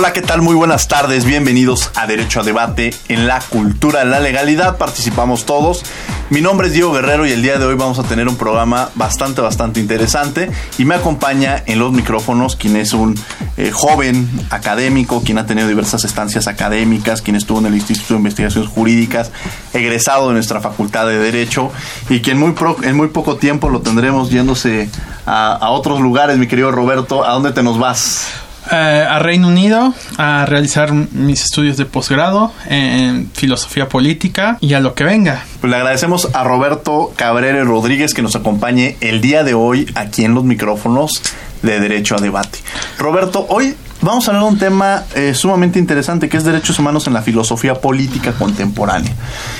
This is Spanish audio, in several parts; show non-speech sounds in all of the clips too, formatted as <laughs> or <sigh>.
Hola, ¿qué tal? Muy buenas tardes. Bienvenidos a Derecho a Debate. En la cultura de la legalidad participamos todos. Mi nombre es Diego Guerrero y el día de hoy vamos a tener un programa bastante, bastante interesante. Y me acompaña en los micrófonos quien es un eh, joven académico, quien ha tenido diversas estancias académicas, quien estuvo en el Instituto de Investigaciones Jurídicas, egresado de nuestra Facultad de Derecho y quien muy en muy poco tiempo lo tendremos yéndose a, a otros lugares, mi querido Roberto. ¿A dónde te nos vas? Eh, a Reino Unido a realizar mis estudios de posgrado en filosofía política y a lo que venga. Pues le agradecemos a Roberto Cabrera Rodríguez que nos acompañe el día de hoy aquí en los micrófonos de Derecho a Debate. Roberto, hoy vamos a hablar de un tema eh, sumamente interesante que es derechos humanos en la filosofía política contemporánea.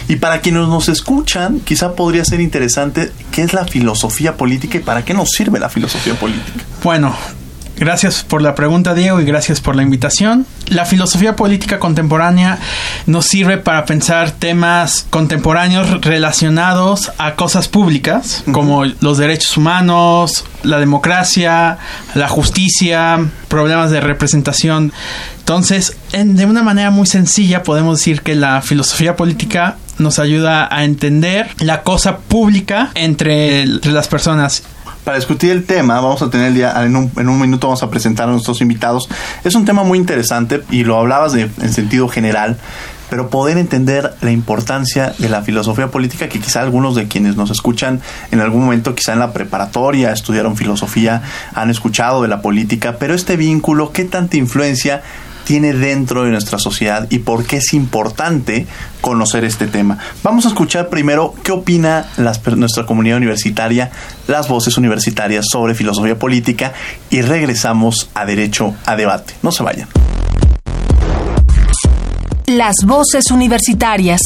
Y para quienes nos escuchan, quizá podría ser interesante qué es la filosofía política y para qué nos sirve la filosofía política. Bueno, Gracias por la pregunta, Diego, y gracias por la invitación. La filosofía política contemporánea nos sirve para pensar temas contemporáneos relacionados a cosas públicas, como los derechos humanos, la democracia, la justicia, problemas de representación. Entonces, de una manera muy sencilla, podemos decir que la filosofía política nos ayuda a entender la cosa pública entre las personas para discutir el tema, vamos a tener día, en un, en un, minuto vamos a presentar a nuestros invitados. Es un tema muy interesante y lo hablabas de, en sentido general, pero poder entender la importancia de la filosofía política que quizá algunos de quienes nos escuchan en algún momento, quizá en la preparatoria, estudiaron filosofía, han escuchado de la política, pero este vínculo, ¿qué tanta influencia tiene dentro de nuestra sociedad y por qué es importante conocer este tema. Vamos a escuchar primero qué opina nuestra comunidad universitaria, las voces universitarias sobre filosofía política y regresamos a Derecho a Debate. No se vayan. Las voces universitarias.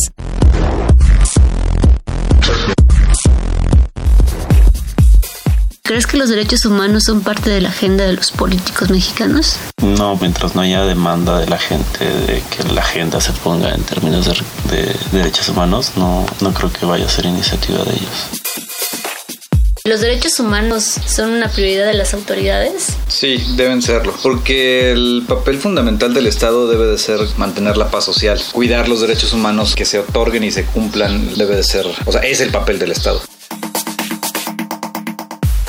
¿Crees que los derechos humanos son parte de la agenda de los políticos mexicanos? No, mientras no haya demanda de la gente de que la agenda se ponga en términos de, derechos humanos, no, no creo que vaya a ser iniciativa de ellos. ¿Los derechos humanos son una prioridad de las autoridades? Sí, deben serlo, porque el papel fundamental del Estado debe de ser mantener la paz social, cuidar los derechos humanos que se otorguen y se cumplan, debe de ser, o sea, es el papel del Estado.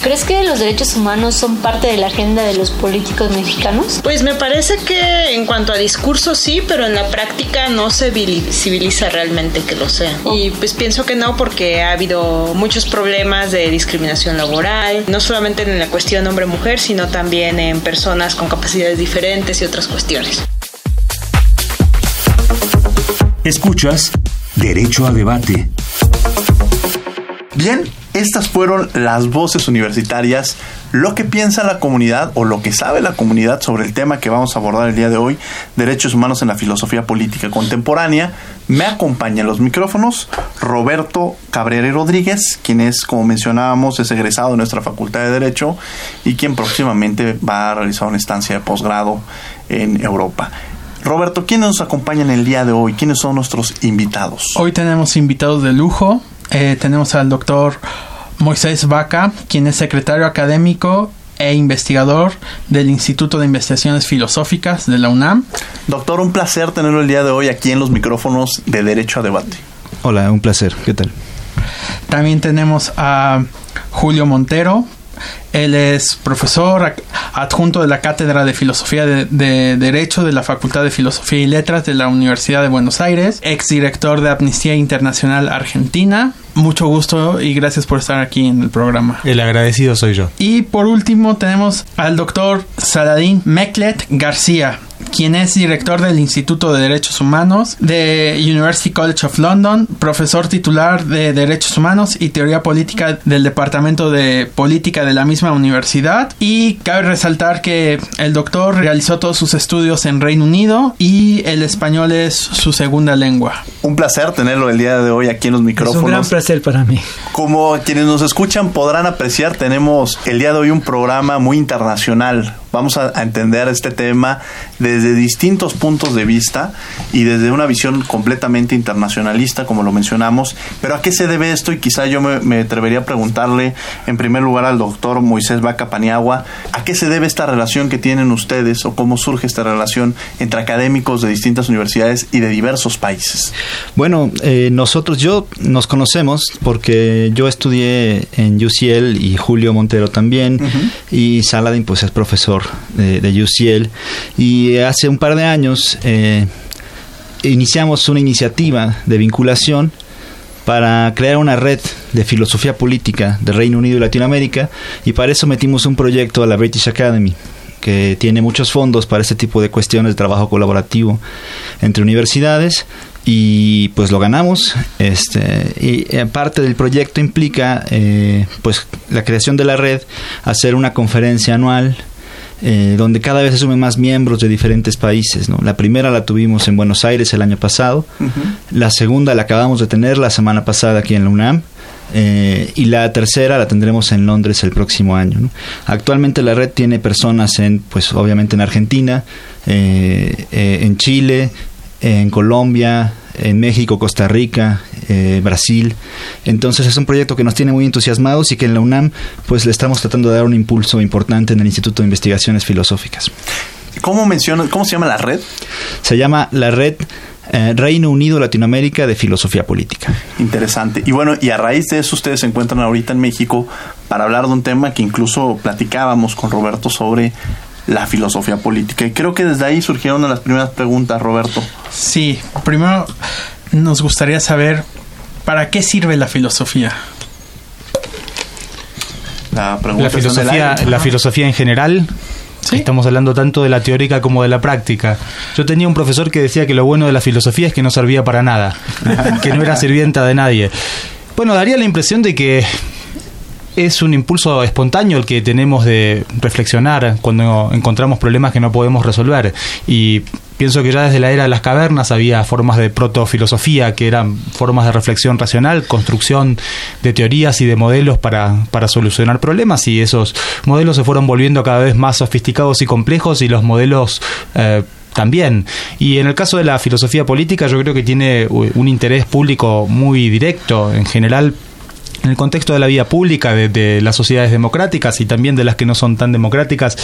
¿Crees que los derechos humanos son parte de la agenda de los políticos mexicanos? Pues me parece que en cuanto a discurso sí, pero en la práctica no se visibiliza realmente que lo sea. Y pues pienso que no porque ha habido muchos problemas de discriminación laboral, no solamente en la cuestión hombre-mujer, sino también en personas con capacidades diferentes y otras cuestiones. Escuchas Derecho a Debate. Bien, estas fueron las voces universitarias, lo que piensa la comunidad o lo que sabe la comunidad sobre el tema que vamos a abordar el día de hoy, derechos humanos en la filosofía política contemporánea. Me acompaña en los micrófonos Roberto Cabrera Rodríguez, quien es, como mencionábamos, es egresado de nuestra Facultad de Derecho y quien próximamente va a realizar una estancia de posgrado en Europa. Roberto, ¿quiénes nos acompañan el día de hoy? ¿Quiénes son nuestros invitados? Hoy tenemos invitados de lujo. Eh, tenemos al doctor Moisés Vaca, quien es secretario académico e investigador del Instituto de Investigaciones Filosóficas de la UNAM. Doctor, un placer tenerlo el día de hoy aquí en los micrófonos de Derecho a Debate. Hola, un placer. ¿Qué tal? También tenemos a Julio Montero, él es profesor adjunto de la Cátedra de Filosofía de, Derecho de la Facultad de Filosofía y Letras de la Universidad de Buenos Aires, exdirector de Amnistía Internacional Argentina. Mucho gusto y gracias por estar aquí en el programa. El agradecido soy yo. Y por último tenemos al doctor Saladín Meklet García quien es director del Instituto de Derechos Humanos de University College of London, profesor titular de Derechos Humanos y Teoría Política del Departamento de Política de la misma universidad. Y cabe resaltar que el doctor realizó todos sus estudios en Reino Unido y el español es su segunda lengua. Un placer tenerlo el día de hoy aquí en los micrófonos. Es un gran placer para mí. Como quienes nos escuchan podrán apreciar, tenemos el día de hoy un programa muy internacional vamos a, entender este tema desde distintos puntos de vista y desde una visión completamente internacionalista, como lo mencionamos. Pero ¿a qué se debe esto? Y quizá yo me, atrevería a preguntarle en primer lugar al doctor Moisés Vaca Paniagua, ¿a qué se debe esta relación que tienen ustedes o cómo surge esta relación entre académicos de distintas universidades y de diversos países? Bueno, eh, nosotros, yo nos conocemos porque yo estudié en UCL y Julio Montero también y Saladin pues es profesor de, UCL y hace un par de años eh, iniciamos una iniciativa de vinculación para crear una red de filosofía política de Reino Unido y Latinoamérica y para eso metimos un proyecto a la British Academy que tiene muchos fondos para este tipo de cuestiones de trabajo colaborativo entre universidades y pues lo ganamos. Este y eh, parte del proyecto implica eh, pues la creación de la red hacer una conferencia anual eh, donde cada vez se sumen más miembros de diferentes países. ¿no? La primera la tuvimos en Buenos Aires el año pasado, la segunda la acabamos de tener la semana pasada aquí en la UNAM. Eh, y la tercera la tendremos en Londres el próximo año. Actualmente la red tiene personas en, pues obviamente en Argentina, eh, en Chile, en Colombia, en México, Costa Rica, eh, Brasil. Entonces es un proyecto que nos tiene muy entusiasmados y que en la UNAM pues le estamos tratando de dar un impulso importante en el Instituto de Investigaciones Filosóficas. ¿Cómo menciona, cómo se llama la red? Se llama la red eh, Reino Unido Latinoamérica de Filosofía Política. Interesante. Y bueno, y a raíz de eso ustedes se encuentran ahorita en México para hablar de un tema que incluso platicábamos con Roberto sobre la filosofía política. Y creo que desde ahí surgieron las primeras preguntas, Roberto. Sí, primero nos gustaría saber para qué sirve la filosofía. La, filosofía, la filosofía en general Estamos hablando tanto de la teórica como de la práctica. Yo tenía un profesor que decía que lo bueno de la filosofía es que no servía para nada, <laughs> que no era sirvienta de nadie. Bueno, daría la impresión de que es un impulso espontáneo el que tenemos de reflexionar cuando encontramos problemas que no podemos resolver. Y pienso que ya desde la era de las cavernas había formas de protofilosofía que eran formas de reflexión racional, construcción de teorías y de modelos para, para solucionar problemas y esos modelos se fueron volviendo cada vez más sofisticados y complejos y los modelos eh, también. Y en el caso de la filosofía política yo creo que tiene un interés público muy directo. En general en el contexto de la vida pública, de, las sociedades democráticas y también de las que no son tan democráticas,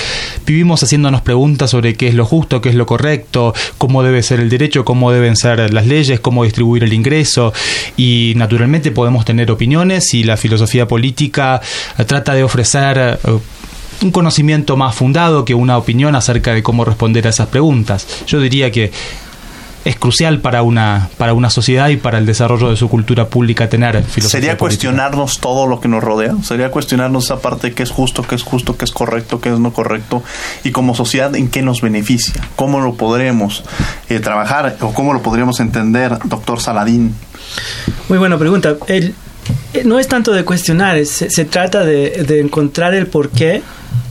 vivimos haciéndonos preguntas sobre qué es lo justo, qué es lo correcto, cómo debe ser el derecho, cómo deben ser las leyes, cómo distribuir el ingreso y naturalmente podemos tener opiniones y la filosofía política trata de ofrecer eh, un conocimiento más fundado que una opinión acerca de cómo responder a esas preguntas. Yo diría que es crucial para una, para una sociedad y para el desarrollo de su cultura pública tener filosofía. ¿Sería cuestionarnos todo lo que nos rodea? ¿Sería cuestionarnos esa parte que es justo, que es justo, que es correcto, que es no correcto? Y como sociedad, ¿en qué nos beneficia? ¿Cómo lo podremos eh, trabajar o cómo lo podríamos entender, doctor Saladín? Muy buena pregunta. El, no es tanto de cuestionar, se, trata de, de encontrar el porqué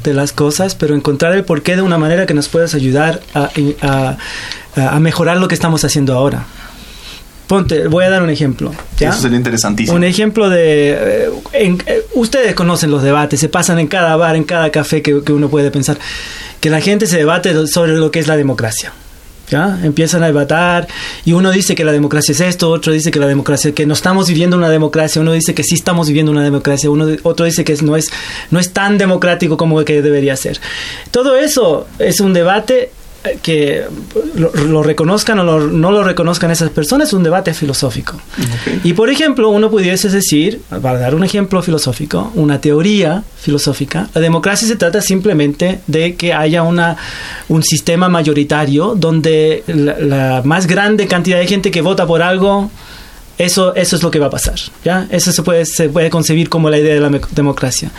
de las cosas, pero encontrar el porqué de una manera que nos pueda ayudar a, a, mejorar lo que estamos haciendo ahora. Ponte, voy a dar un ejemplo. Eso sería interesantísimo. Un ejemplo de... Eh, eh, ustedes conocen los debates, se pasan en cada bar, en cada café que, que uno puede pensar. Que la gente se debate sobre lo que es la democracia ¿Ya? Empiezan a debatar y uno dice que la democracia es esto, otro dice que la democracia, que no estamos viviendo una democracia, uno dice que sí estamos viviendo una democracia, uno, otro dice que no es, no es tan democrático como que debería ser. Todo eso es un debate que lo, reconozcan o no lo reconozcan esas personas es un debate filosófico. Y por ejemplo, uno pudiese decir, para dar un ejemplo filosófico, una teoría filosófica, la democracia se trata simplemente de que haya una, un sistema mayoritario donde la más grande cantidad de gente que vota por algo eso, eso es lo que va a pasar. ¿ya? Eso se puede, se puede concebir como la idea de la democracia.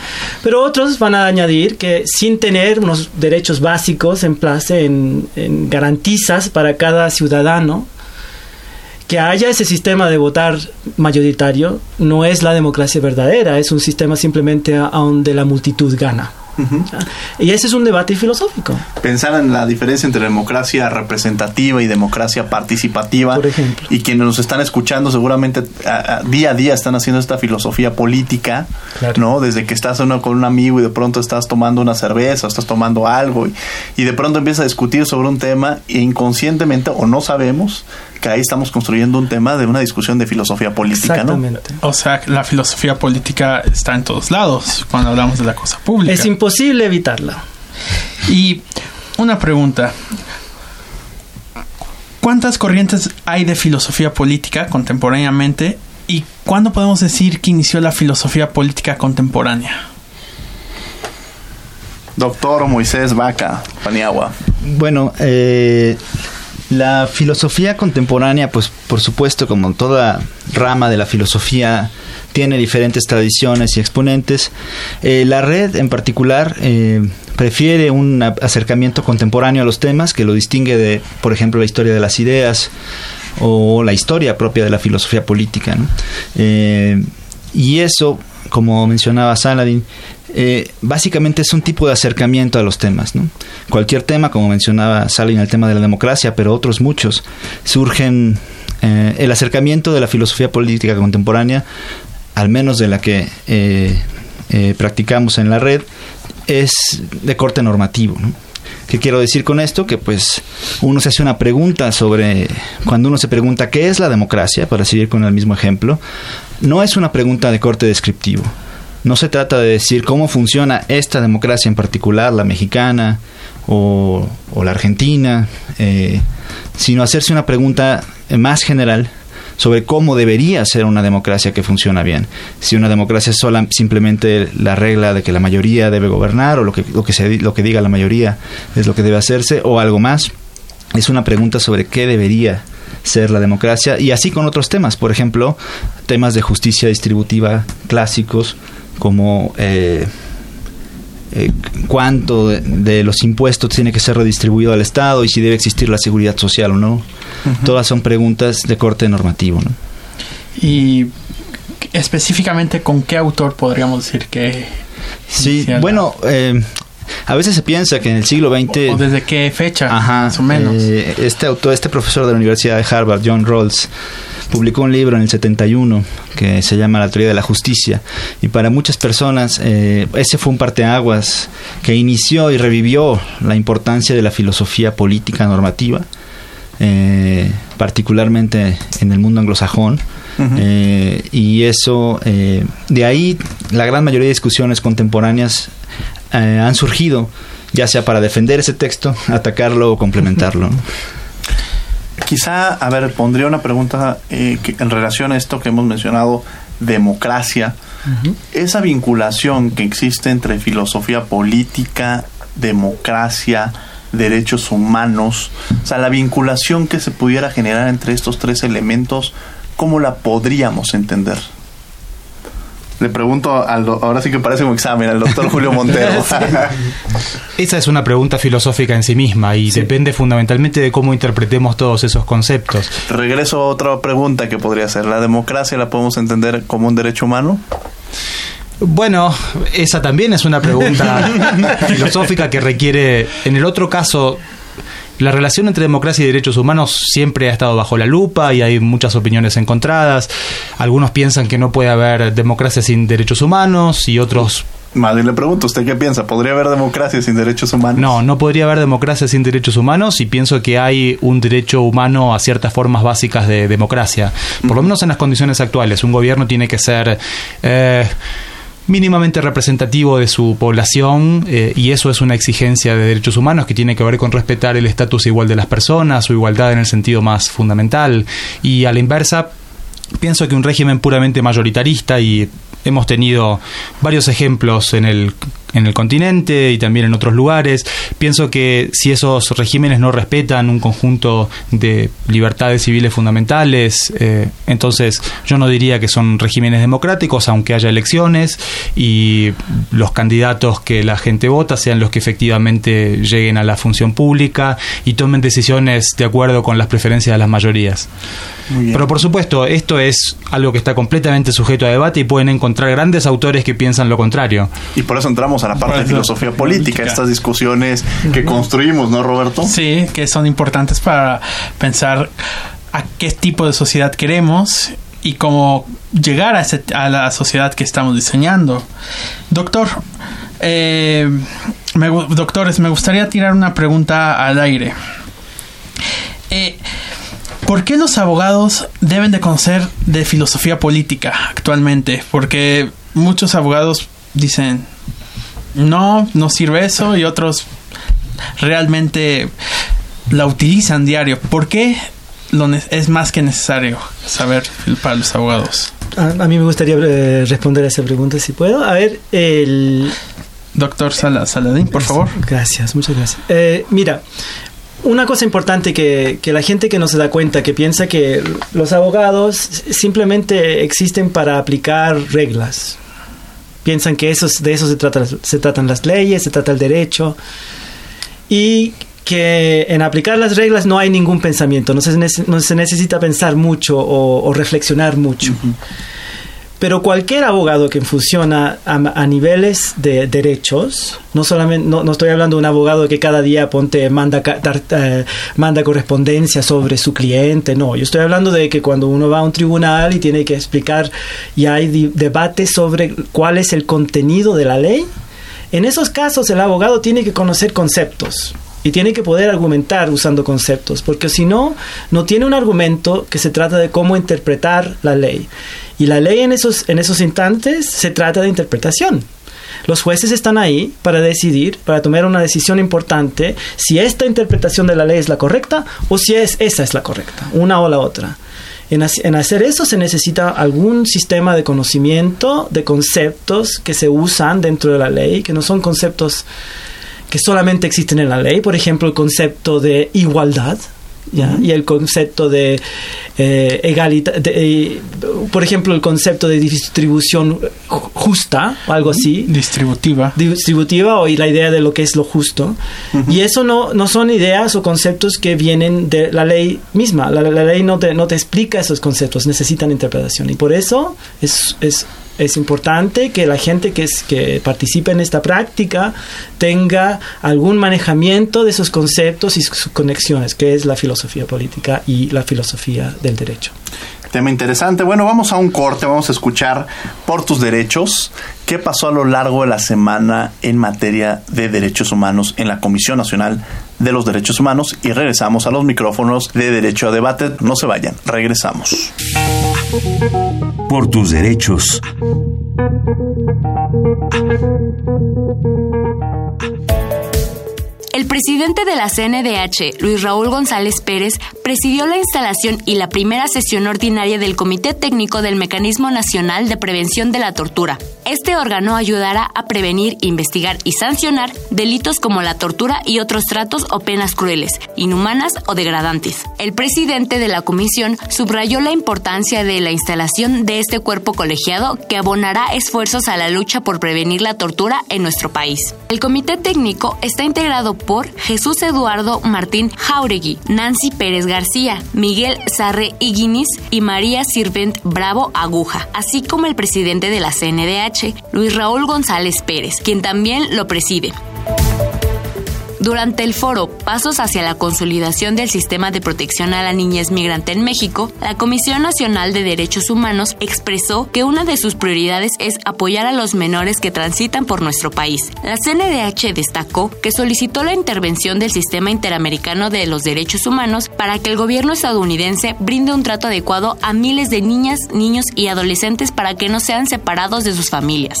Pero otros van a añadir que sin tener unos derechos básicos en place, en, en garantizas para cada ciudadano, que haya ese sistema de votar mayoritario no es la democracia verdadera, es un sistema simplemente donde la multitud gana. Y ese es un debate filosófico. Pensar en la diferencia entre democracia representativa y democracia participativa. Por ejemplo. Y quienes nos están escuchando seguramente día a día están haciendo esta filosofía política, ¿no? Desde que estás uno con un amigo y de pronto estás tomando una cerveza, estás tomando algo y, y de pronto empiezas a discutir sobre un tema e inconscientemente o no sabemos que ahí estamos construyendo un tema de una discusión de filosofía política, Exactamente. O sea, la filosofía política está en todos lados cuando hablamos de la cosa pública. Es imposible evitarla. Y una pregunta. ¿Cuántas corrientes hay de filosofía política contemporáneamente y cuándo podemos decir que inició la filosofía política contemporánea? Doctor Moisés Vaca, Paniagua. Bueno, eh, la filosofía contemporánea, pues por supuesto, como toda rama de la filosofía, tiene diferentes tradiciones y exponentes. Eh, la red en particular eh, prefiere un acercamiento contemporáneo a los temas que lo distingue de, por ejemplo, la historia de las ideas o la historia propia de la filosofía política. Eh, y eso, como mencionaba Saladin, eh, básicamente es un tipo de acercamiento a los temas. ¿no? Cualquier tema, como mencionaba Salin, el tema de la democracia, pero otros muchos, surgen eh, el acercamiento de la filosofía política contemporánea, al menos de la que eh, practicamos en la red, es de corte normativo. ¿no? ¿Qué quiero decir con esto? Que pues uno se hace una pregunta sobre, cuando uno se pregunta qué es la democracia, para seguir con el mismo ejemplo, no es una pregunta de corte descriptivo no se trata de decir cómo funciona esta democracia en particular, la mexicana o, la argentina, eh, sino hacerse una pregunta más general sobre cómo debería ser una democracia que funciona bien. Si una democracia es sola, simplemente la regla de que la mayoría debe gobernar o lo que, lo que, se, lo que diga la mayoría es lo que debe hacerse o algo más. Es una pregunta sobre qué debería ser la democracia y así con otros temas, por ejemplo, temas de justicia distributiva clásicos como eh, eh, cuánto de, los impuestos tiene que ser redistribuido al Estado y si debe existir la seguridad social o no. Todas son preguntas de corte normativo. ¿no? Y específicamente con qué autor podríamos decir que... Sí, bueno, eh, a veces se piensa que en el siglo XX... ¿O desde qué fecha, más o menos? este autor, este profesor de la Universidad de Harvard, John Rawls, publicó un libro en el 71 que se llama La teoría de la justicia. Y para muchas personas eh, ese fue un parteaguas que inició y revivió la importancia de la filosofía política normativa eh, particularmente en el mundo anglosajón. Eh, y eso de ahí la gran mayoría de discusiones contemporáneas han surgido ya sea para defender ese texto atacarlo o complementarlo <laughs> Quizá, a ver, pondría una pregunta eh, en relación a esto que hemos mencionado, democracia. Esa vinculación que existe entre filosofía política, democracia, derechos humanos, o sea, la vinculación que se pudiera generar entre estos tres elementos, ¿cómo la podríamos entender? Le pregunto, al, ahora sí que parece un examen, al doctor Julio Montero. <laughs> Esa es una pregunta filosófica en sí misma y depende fundamentalmente de cómo interpretemos todos esos conceptos. Regreso a otra pregunta que podría ser, ¿la democracia la podemos entender como un derecho humano? Bueno, esa también es una pregunta <laughs> filosófica que requiere, en el otro caso, la relación entre democracia y derechos humanos siempre ha estado bajo la lupa y hay muchas opiniones encontradas. Algunos piensan que no puede haber democracia sin derechos humanos y otros bien le pregunto, ¿usted qué piensa? ¿Podría haber democracia sin derechos humanos? No, no podría haber democracia sin derechos humanos y pienso que hay un derecho humano a ciertas formas básicas de democracia. Por lo menos en las condiciones actuales. Un gobierno tiene que ser... Eh, mínimamente representativo de su población eh, y eso es una exigencia de derechos humanos que tiene que ver con respetar el estatus igual de las personas, su igualdad en el sentido más fundamental. Y a la inversa pienso que un régimen puramente mayoritarista y hemos tenido varios ejemplos en el en el continente y también en otros lugares. Pienso que si esos regímenes no respetan un conjunto de libertades civiles fundamentales, eh, entonces yo no diría que son regímenes democráticos, aunque haya elecciones y los candidatos que la gente vota sean los que efectivamente lleguen a la función pública y tomen decisiones de acuerdo con las preferencias de las mayorías. Pero por supuesto, esto es algo que está completamente sujeto a debate y pueden encontrar grandes autores que piensan lo contrario. Y por eso entramos a la parte de filosofía política, estas discusiones que construimos, ¿no, Roberto? Sí, que son importantes para pensar a qué tipo de sociedad queremos y cómo llegar a, a la sociedad que estamos diseñando. Doctor, eh, doctores, me gustaría tirar una pregunta al aire. Eh, ¿Por qué los abogados deben de conocer de filosofía política actualmente? Porque muchos abogados dicen, no, no sirve eso y otros realmente la utilizan diario. ¿Por qué lo es más que necesario saber para los abogados? A, mí me gustaría eh, responder a esa pregunta si puedo. A ver, el... Doctor Saladín, por favor. Gracias, muchas gracias. Eh, mira, una cosa importante que, que, la gente que no se da cuenta, que piensa que los abogados simplemente existen para aplicar reglas, piensan que eso, de eso se, trata, se tratan las leyes, se trata el derecho, y que en aplicar las reglas no hay ningún pensamiento, no se, no se necesita pensar mucho o, reflexionar mucho. Pero cualquier abogado que funciona a, niveles de derechos, no solamente no, estoy hablando de un abogado que cada día ponte manda eh, manda correspondencia sobre su cliente, no, yo estoy hablando de que cuando uno va a un tribunal y tiene que explicar y hay debate sobre cuál es el contenido de la ley, en esos casos el abogado tiene que conocer conceptos y tiene que poder argumentar usando conceptos, porque si no, no tiene un argumento que se trata de cómo interpretar la ley. Y la ley en esos, en esos instantes se trata de interpretación. Los jueces están ahí para decidir, para tomar una decisión importante, si esta interpretación de la ley es la correcta o si es, esa es la correcta, una o la otra. En, en, hacer eso se necesita algún sistema de conocimiento de conceptos que se usan dentro de la ley, que no son conceptos que solamente existen en la ley, por ejemplo, el concepto de igualdad. ¿Ya? y el concepto de eh, egalidad, eh, por ejemplo, el concepto de distribución justa o algo así. Distributiva. Distributiva o y la idea de lo que es lo justo. Y eso no, no son ideas o conceptos que vienen de la ley misma. La, la ley no te, no te explica esos conceptos, necesitan interpretación. Y por eso es, es es importante que la gente que, es, que participe en esta práctica tenga algún manejamiento de esos conceptos y sus conexiones, que es la filosofía política y la filosofía del derecho. Tema interesante. Bueno, vamos a un corte, vamos a escuchar por tus derechos. ¿Qué pasó a lo largo de la semana en materia de derechos humanos en la Comisión Nacional de los Derechos Humanos? Y regresamos a los micrófonos de Derecho a Debate. No se vayan, regresamos. Por tus derechos. El presidente de la CNDH, Luis Raúl González Pérez, presidió la instalación y la primera sesión ordinaria del Comité Técnico del Mecanismo Nacional de Prevención de la Tortura. Este órgano ayudará a prevenir, investigar y sancionar delitos como la tortura y otros tratos o penas crueles, inhumanas o degradantes. El presidente de la comisión subrayó la importancia de la instalación de este cuerpo colegiado que abonará esfuerzos a la lucha por prevenir la tortura en nuestro país. El comité técnico está integrado por Jesús Eduardo Martín Jauregui, Nancy Pérez García, Miguel Sarre Iguinis y María Sirvent Bravo Aguja, así como el presidente de la CNDH, Luis Raúl González Pérez, quien también lo preside. Durante el foro Pasos hacia la consolidación del sistema de protección a la niñez migrante en México, la Comisión Nacional de Derechos Humanos expresó que una de sus prioridades es apoyar a los menores que transitan por nuestro país. La CNDH destacó que solicitó la intervención del Sistema Interamericano de los Derechos Humanos para que el gobierno estadounidense brinde un trato adecuado a miles de niñas, niños y adolescentes para que no sean separados de sus familias.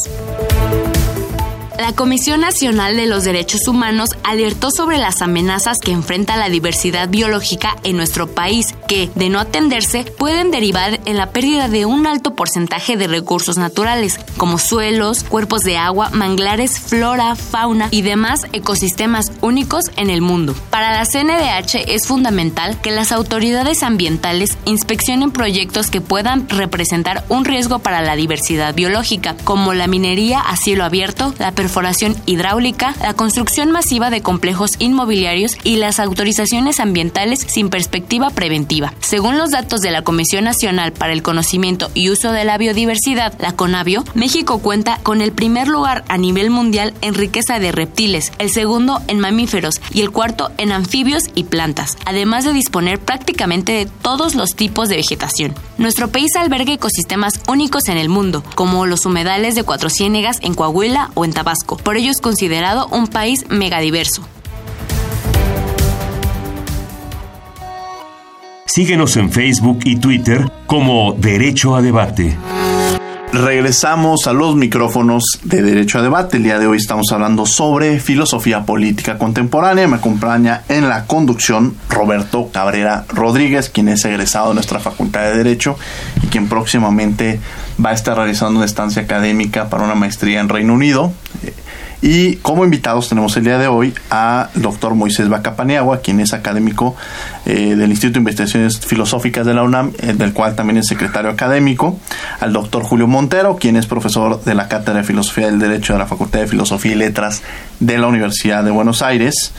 La Comisión Nacional de los Derechos Humanos alertó sobre las amenazas que enfrenta la diversidad biológica en nuestro país, que, de no atenderse, pueden derivar en la pérdida de un alto porcentaje de recursos naturales, como suelos, cuerpos de agua, manglares, flora, fauna y demás ecosistemas únicos en el mundo. Para la CNDH es fundamental que las autoridades ambientales inspeccionen proyectos que puedan representar un riesgo para la diversidad biológica, como la minería a cielo abierto, la perforación hidráulica, la construcción masiva de complejos inmobiliarios y las autorizaciones ambientales sin perspectiva preventiva. Según los datos de la Comisión Nacional para el Conocimiento y Uso de la Biodiversidad, la CONABIO, México cuenta con el primer lugar a nivel mundial en riqueza de reptiles, el segundo en mamíferos y el cuarto en anfibios y plantas, además de disponer prácticamente de todos los tipos de vegetación. Nuestro país alberga ecosistemas únicos en el mundo, como los humedales de Cuatro Ciénegas en Coahuila o en Tabasco por ello es considerado un país megadiverso. Síguenos en Facebook y Twitter como Derecho a Debate. Regresamos a los micrófonos de Derecho a Debate. El día de hoy estamos hablando sobre filosofía política contemporánea. Me acompaña en la conducción Roberto Cabrera Rodríguez, quien es egresado de nuestra Facultad de Derecho y quien próximamente va a estar realizando una estancia académica para una maestría en Reino Unido. Y como invitados tenemos el día de hoy a doctor Moisés Bacapaniagua, quien es académico eh, del Instituto de Investigaciones Filosóficas de la UNAM, eh, del cual también es secretario académico, al doctor Julio Montero, quien es profesor de la Cátedra de Filosofía del Derecho de la Facultad de Filosofía y Letras de la Universidad de Buenos Aires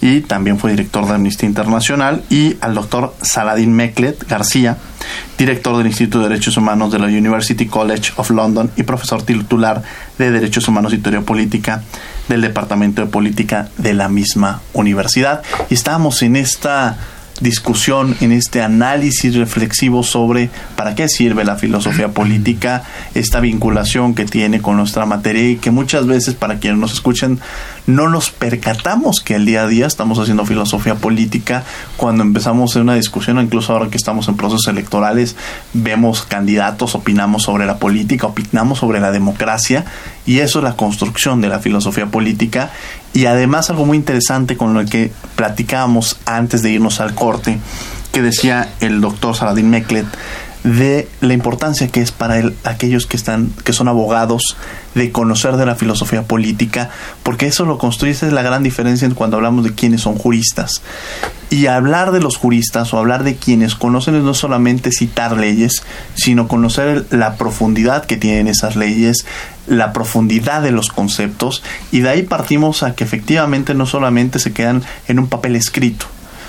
y también fue director de Amnistía Internacional, y al doctor Saladin Meklet García, director del Instituto de Derechos Humanos de la University College of London y profesor titular de Derechos Humanos y Teoría Política del Departamento de Política de la misma universidad. Y estamos en esta discusión, en este análisis reflexivo sobre para qué sirve la filosofía política, esta vinculación que tiene con nuestra materia y que muchas veces para quienes nos escuchen no nos percatamos que el día a día estamos haciendo filosofía política. Cuando empezamos en una discusión, incluso ahora que estamos en procesos electorales, vemos candidatos, opinamos sobre la política, opinamos sobre la democracia y eso es la construcción de la filosofía política. Y además algo muy interesante con lo que platicábamos antes de irnos al corte, que decía el doctor Saladin Meklet, de la importancia que es para aquellos que están que son abogados de conocer de la filosofía política porque eso lo construye esa es la gran diferencia cuando hablamos de quienes son juristas. Y hablar de los juristas o hablar de quienes conocen es no solamente citar leyes sino conocer la profundidad que tienen esas leyes la profundidad de los conceptos y de ahí partimos a que efectivamente no solamente se quedan en un papel escrito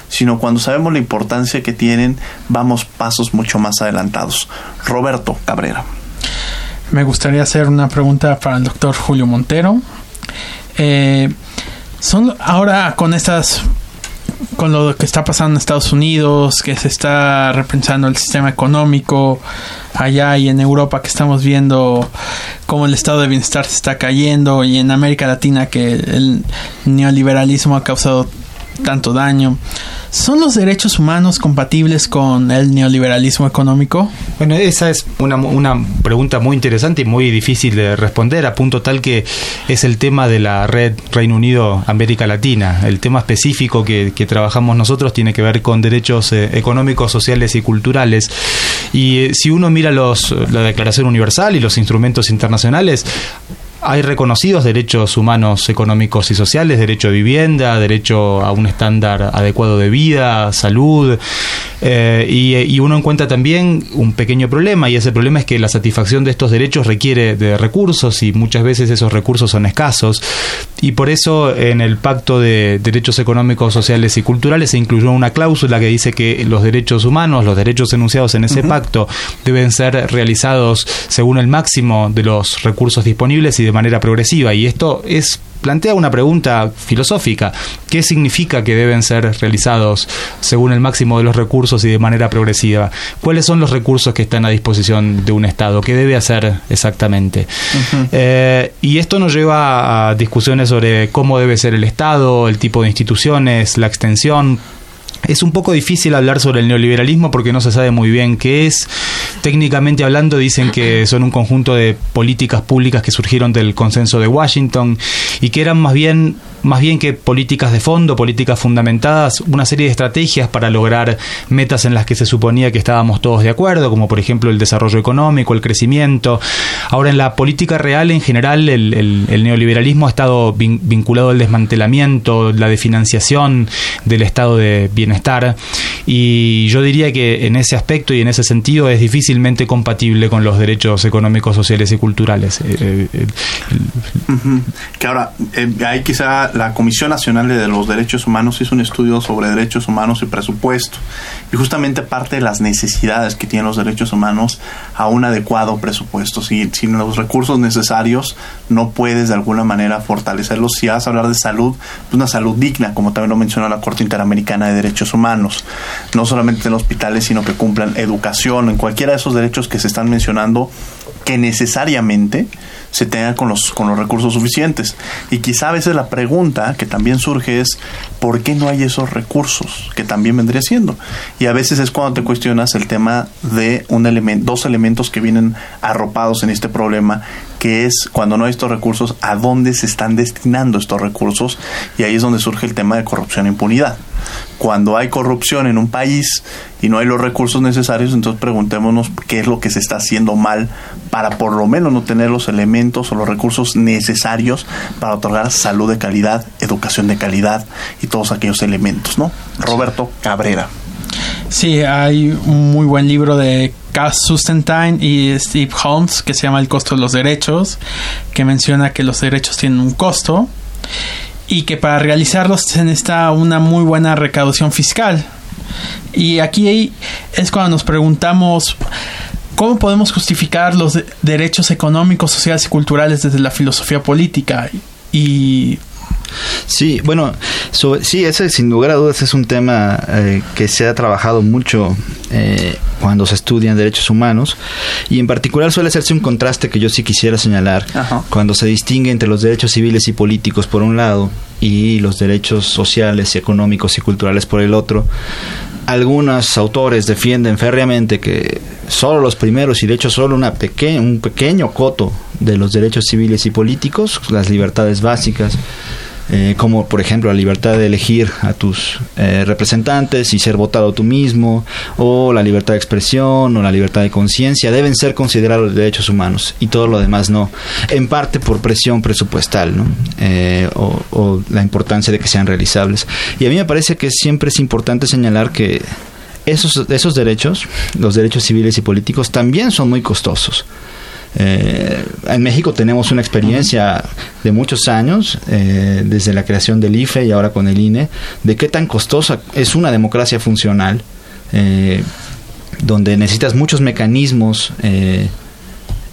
sino cuando sabemos la importancia que tienen, vamos pasos mucho más adelantados. Roberto Cabrera. Me gustaría hacer una pregunta para el doctor Julio Montero. Eh, son ahora con estas con lo que está pasando en Estados Unidos, que se está repensando el sistema económico allá y en Europa que estamos viendo cómo el estado de bienestar se está cayendo y en América Latina que el neoliberalismo ha causado tanto daño. ¿Son los derechos humanos compatibles con el neoliberalismo económico? Bueno, esa es una, una, pregunta muy interesante y muy difícil de responder, a punto tal que es el tema de la red Reino Unido-América Latina. El tema específico que, trabajamos nosotros tiene que ver con derechos eh, económicos, sociales y culturales. Y eh, si uno mira los, la Declaración Universal y los instrumentos internacionales, hay reconocidos derechos humanos económicos y sociales, derecho a vivienda, derecho a un estándar adecuado de vida, salud, eh, y, uno encuentra también un pequeño problema, y ese problema es que la satisfacción de estos derechos requiere de recursos y muchas veces esos recursos son escasos, y por eso en el Pacto de Derechos Económicos, Sociales y Culturales se incluyó una cláusula que dice que los derechos humanos, los derechos enunciados en ese pacto, deben ser realizados según el máximo de los recursos disponibles y de manera progresiva. Y esto es plantea una pregunta filosófica. ¿Qué significa que deben ser realizados según el máximo de los recursos y de manera progresiva? ¿Cuáles son los recursos que están a disposición de un Estado? ¿Qué debe hacer exactamente? Eh, y esto nos lleva a discusiones sobre cómo debe ser el Estado, el tipo de instituciones, la extensión, es un poco difícil hablar sobre el neoliberalismo porque no se sabe muy bien qué es. Técnicamente hablando dicen que son un conjunto de políticas públicas que surgieron del consenso de Washington y que eran más bien más bien que políticas de fondo, políticas fundamentadas, una serie de estrategias para lograr metas en las que se suponía que estábamos todos de acuerdo, como por ejemplo el desarrollo económico, el crecimiento. Ahora, en la política real en general, el, neoliberalismo ha estado vinculado al desmantelamiento, la definanciación del estado de bienestar, y yo diría que en ese aspecto y en ese sentido es difícilmente compatible con los derechos económicos, sociales y culturales. Eh, eh, eh, que ahora, hay quizá la Comisión Nacional de los Derechos Humanos hizo un estudio sobre derechos humanos y presupuesto. Y justamente parte de las necesidades que tienen los derechos humanos a un adecuado presupuesto. Si, sin los recursos necesarios no puedes de alguna manera fortalecerlos. Si vas a hablar de salud, pues una salud digna, como también lo menciona la Corte Interamericana de Derechos Humanos. No solamente en hospitales, sino que cumplan educación, en cualquiera de esos derechos que se están mencionando, que necesariamente se tenga con los, con los recursos suficientes. Y quizá a veces la pregunta que también surge es, ¿por qué no hay esos recursos? Que también vendría siendo. Y a veces es cuando te cuestionas el tema de un elemento, dos elementos que vienen arropados en este problema, que es cuando no hay estos recursos, a dónde se están destinando estos recursos. Y ahí es donde surge el tema de corrupción e impunidad. Cuando hay corrupción en un país y no hay los recursos necesarios, entonces preguntémonos qué es lo que se está haciendo mal para por lo menos no tener los elementos o los recursos necesarios para otorgar salud de calidad, educación de calidad y todos aquellos elementos, ¿no? Roberto Cabrera. Sí, hay un muy buen libro de Cass Sustentine y Steve Holmes que se llama El costo de los derechos, que menciona que los derechos tienen un costo y que para realizarlos se necesita una muy buena recaudación fiscal. Y aquí es cuando nos preguntamos cómo podemos justificar los derechos económicos, sociales y culturales desde la filosofía política. Y Sí, bueno, sí, ese sin lugar a dudas es un tema eh, que se ha trabajado mucho eh, cuando se estudian derechos humanos y en particular suele hacerse un contraste que yo sí quisiera señalar cuando se distingue entre los derechos civiles y políticos por un lado y los derechos sociales, económicos y culturales por el otro. Algunos autores defienden férreamente que solo los primeros y de hecho solo una un pequeño coto de los derechos civiles y políticos, las libertades básicas, eh, como por ejemplo la libertad de elegir a tus eh, representantes y ser votado tú mismo, o la libertad de expresión o la libertad de conciencia, deben ser considerados derechos humanos y todo lo demás no, en parte por presión presupuestal ¿no? Eh, o, o la importancia de que sean realizables. Y a mí me parece que siempre es importante señalar que esos, esos derechos, los derechos civiles y políticos, también son muy costosos. Eh, en México tenemos una experiencia de muchos años, eh, desde la creación del IFE y ahora con el INE, de qué tan costosa es una democracia funcional, eh, donde necesitas muchos mecanismos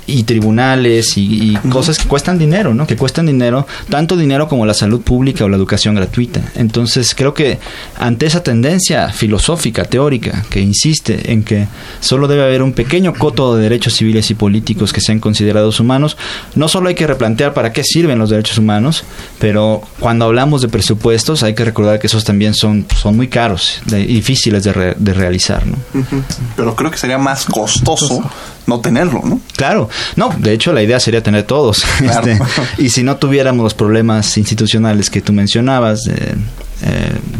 y tribunales y, cosas que cuestan dinero, ¿no? Que cuestan dinero, tanto dinero como la salud pública o la educación gratuita. Entonces creo que ante esa tendencia filosófica, teórica, que insiste en que solo debe haber un pequeño coto de derechos civiles y políticos que sean considerados humanos, no solo hay que replantear para qué sirven los derechos humanos, pero cuando hablamos de presupuestos hay que recordar que esos también son, son muy caros y difíciles de, de realizar, ¿no? Pero creo que sería más costoso no tenerlo, ¿no? Claro, no, de hecho la idea sería tener todos. <laughs> Este, y si no tuviéramos los problemas institucionales que tú mencionabas, eh,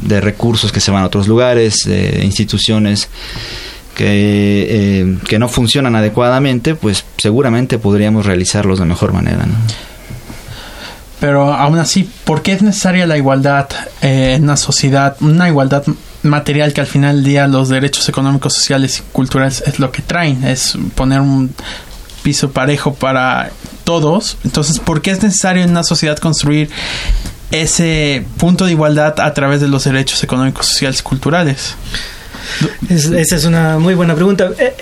de recursos que se van a otros lugares, de instituciones que, eh, que no funcionan adecuadamente, pues seguramente podríamos realizarlos de mejor manera. ¿no? Pero aún así, ¿por qué es necesaria la igualdad eh, en una sociedad, una igualdad material que al final del día los derechos económicos, sociales y culturales es lo que traen? Es poner un piso parejo para todos. Entonces, ¿por qué es necesario en una sociedad construir ese punto de igualdad a través de los derechos económicos, sociales y culturales? Esa es una muy buena pregunta. Eh,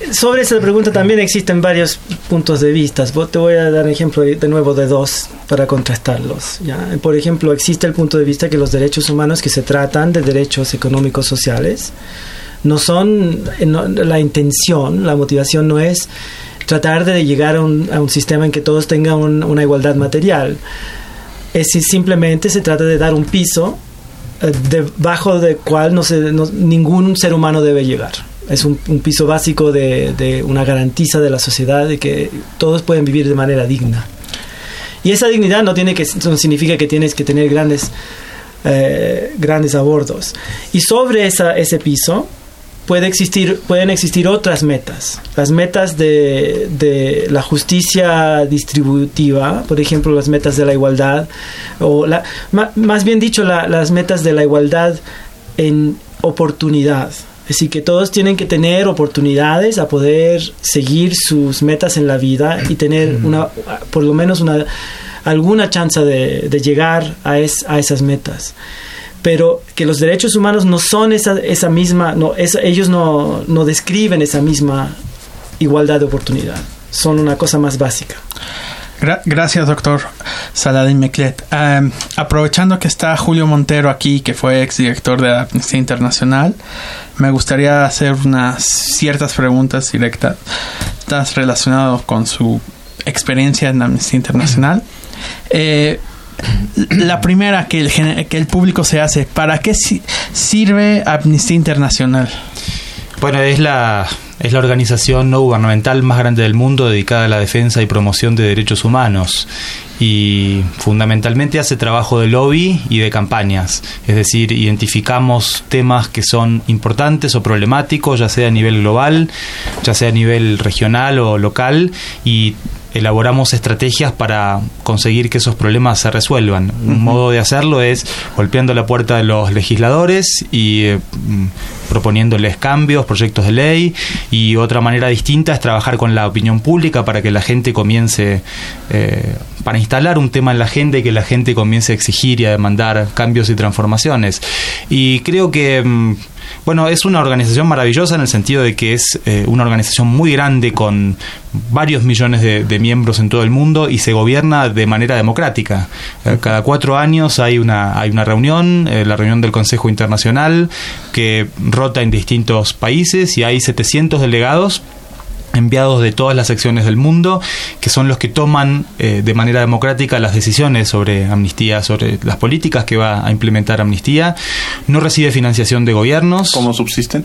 eh, sobre esa pregunta también existen varios puntos de vista. Te voy a dar ejemplo de nuevo de dos para contrastarlos. ¿ya? Por ejemplo, existe el punto de vista que los derechos humanos que se tratan de derechos económicos sociales no son la intención, la motivación no es tratar de llegar a un, a un sistema en que todos tengan una igualdad material. Es simplemente se trata de dar un piso eh, debajo del cual no se, ningún ser humano debe llegar es un, piso básico de, una garantía de la sociedad de que todos pueden vivir de manera digna. Y esa dignidad no, tiene que, no significa que tienes que tener grandes, eh, grandes abordos. Y sobre esa, ese piso puede existir, pueden existir otras metas. Las metas de, de, la justicia distributiva, por ejemplo, las metas de la igualdad, o la, más bien dicho, las metas de la igualdad en oportunidad. Es decir, que todos tienen que tener oportunidades a poder seguir sus metas en la vida y tener una, por lo menos una, alguna chance de, llegar a, a esas metas pero que los derechos humanos no son esa, esa misma, no, ellos no, no, describen esa misma igualdad de oportunidad, son una cosa más básica gracias, doctor Saladin Meclet. aprovechando que está Julio Montero aquí, que fue exdirector de Amnistía Internacional, me gustaría hacer unas ciertas preguntas directas relacionadas con su experiencia en Amnistía Internacional. Eh, la primera que el, que el público se hace, ¿para qué sirve Amnistía Internacional? Bueno, es la es la organización no gubernamental más grande del mundo dedicada a la defensa y promoción de derechos humanos y fundamentalmente hace trabajo de lobby y de campañas, es decir, identificamos temas que son importantes o problemáticos, ya sea a nivel global, ya sea a nivel regional o local, y elaboramos estrategias para conseguir que esos problemas se resuelvan. Un modo de hacerlo es golpeando la puerta de los legisladores y eh, mm, proponiéndoles cambios, proyectos de ley y otra manera distinta es trabajar con la opinión pública para que la gente comience, eh, para instalar un tema en la agenda y que la gente comience a exigir y a demandar cambios y transformaciones. Y creo que... Mm, bueno, es una organización maravillosa en el sentido de que es eh, una organización muy grande con varios millones de, miembros en todo el mundo y se gobierna de manera democrática. Eh, cada cuatro años hay una, hay una reunión, eh, la reunión del Consejo Internacional, que rota en distintos países y hay 700 delegados enviados de todas las secciones del mundo, que son los que toman eh, de manera democrática las decisiones sobre amnistía, sobre las políticas que va a implementar amnistía. No recibe financiación de gobiernos. ¿Cómo subsisten?